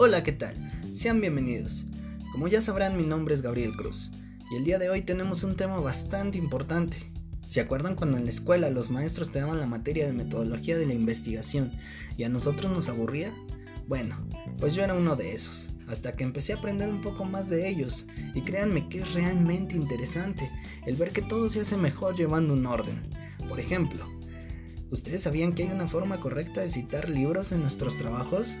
Hola, ¿qué tal? Sean bienvenidos. Como ya sabrán, mi nombre es Gabriel Cruz y el día de hoy tenemos un tema bastante importante. ¿Se acuerdan cuando en la escuela los maestros te daban la materia de metodología de la investigación y a nosotros nos aburría? Bueno, pues yo era uno de esos, hasta que empecé a aprender un poco más de ellos y créanme que es realmente interesante el ver que todo se hace mejor llevando un orden. Por ejemplo, ¿ustedes sabían que hay una forma correcta de citar libros en nuestros trabajos?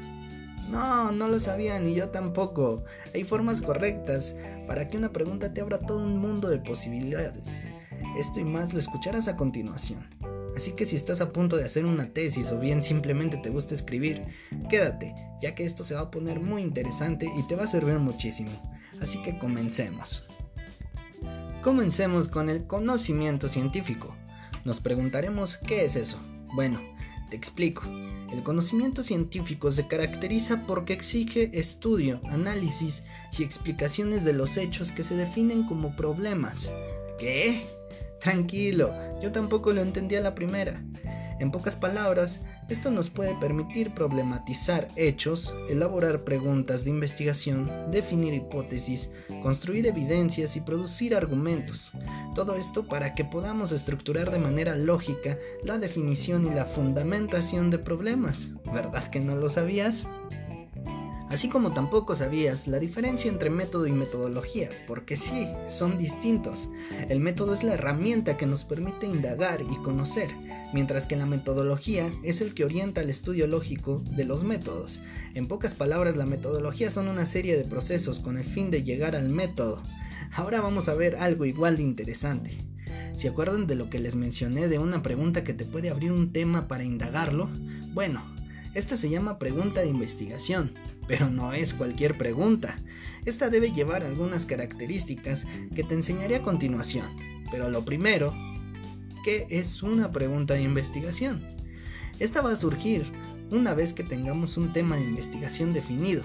No, no lo sabía ni yo tampoco. Hay formas correctas para que una pregunta te abra todo un mundo de posibilidades. Esto y más lo escucharás a continuación. Así que si estás a punto de hacer una tesis o bien simplemente te gusta escribir, quédate, ya que esto se va a poner muy interesante y te va a servir muchísimo. Así que comencemos. Comencemos con el conocimiento científico. Nos preguntaremos qué es eso. Bueno, te explico. El conocimiento científico se caracteriza porque exige estudio, análisis y explicaciones de los hechos que se definen como problemas. ¿Qué? Tranquilo, yo tampoco lo entendí a la primera. En pocas palabras, esto nos puede permitir problematizar hechos, elaborar preguntas de investigación, definir hipótesis, construir evidencias y producir argumentos. Todo esto para que podamos estructurar de manera lógica la definición y la fundamentación de problemas. ¿Verdad que no lo sabías? Así como tampoco sabías la diferencia entre método y metodología, porque sí, son distintos. El método es la herramienta que nos permite indagar y conocer, mientras que la metodología es el que orienta el estudio lógico de los métodos. En pocas palabras, la metodología son una serie de procesos con el fin de llegar al método. Ahora vamos a ver algo igual de interesante. ¿Se acuerdan de lo que les mencioné de una pregunta que te puede abrir un tema para indagarlo? Bueno, esta se llama pregunta de investigación, pero no es cualquier pregunta. Esta debe llevar algunas características que te enseñaré a continuación. Pero lo primero, ¿qué es una pregunta de investigación? Esta va a surgir una vez que tengamos un tema de investigación definido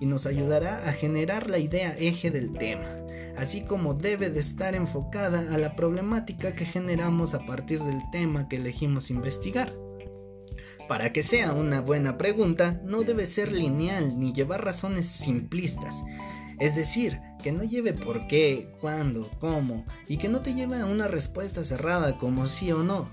y nos ayudará a generar la idea eje del tema, así como debe de estar enfocada a la problemática que generamos a partir del tema que elegimos investigar. Para que sea una buena pregunta, no debe ser lineal ni llevar razones simplistas. Es decir, que no lleve por qué, cuándo, cómo, y que no te lleve a una respuesta cerrada como sí o no.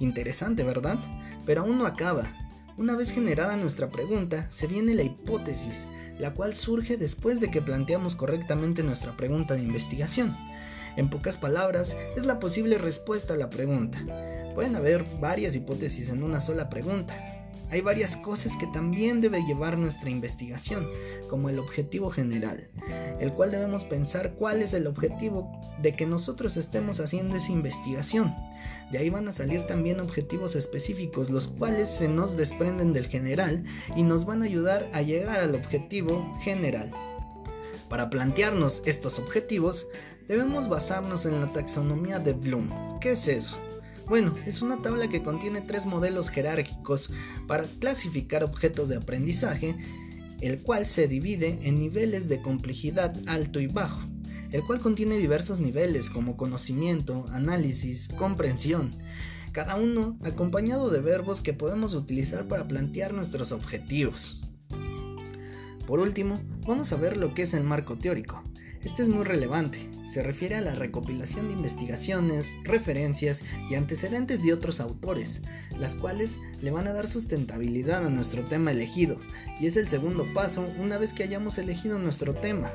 Interesante, ¿verdad? Pero aún no acaba. Una vez generada nuestra pregunta, se viene la hipótesis, la cual surge después de que planteamos correctamente nuestra pregunta de investigación. En pocas palabras, es la posible respuesta a la pregunta. Pueden haber varias hipótesis en una sola pregunta. Hay varias cosas que también debe llevar nuestra investigación, como el objetivo general, el cual debemos pensar cuál es el objetivo de que nosotros estemos haciendo esa investigación. De ahí van a salir también objetivos específicos, los cuales se nos desprenden del general y nos van a ayudar a llegar al objetivo general. Para plantearnos estos objetivos, debemos basarnos en la taxonomía de Bloom. ¿Qué es eso? Bueno, es una tabla que contiene tres modelos jerárquicos para clasificar objetos de aprendizaje, el cual se divide en niveles de complejidad alto y bajo, el cual contiene diversos niveles como conocimiento, análisis, comprensión, cada uno acompañado de verbos que podemos utilizar para plantear nuestros objetivos. Por último, vamos a ver lo que es el marco teórico. Este es muy relevante, se refiere a la recopilación de investigaciones, referencias y antecedentes de otros autores, las cuales le van a dar sustentabilidad a nuestro tema elegido, y es el segundo paso una vez que hayamos elegido nuestro tema.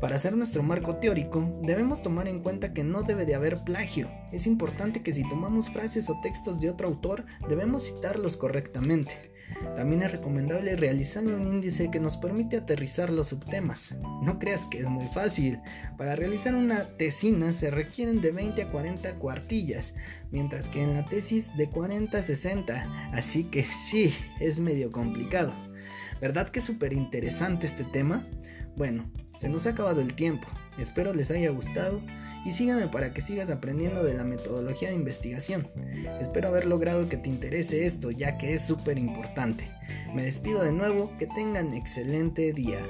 Para hacer nuestro marco teórico, debemos tomar en cuenta que no debe de haber plagio. Es importante que si tomamos frases o textos de otro autor, debemos citarlos correctamente. También es recomendable realizar un índice que nos permite aterrizar los subtemas. No creas que es muy fácil. Para realizar una tesina se requieren de 20 a 40 cuartillas, mientras que en la tesis de 40 a 60. Así que sí, es medio complicado. ¿Verdad que es súper interesante este tema? Bueno, se nos ha acabado el tiempo. Espero les haya gustado y sígueme para que sigas aprendiendo de la metodología de investigación. Espero haber logrado que te interese esto ya que es súper importante. Me despido de nuevo, que tengan excelente día.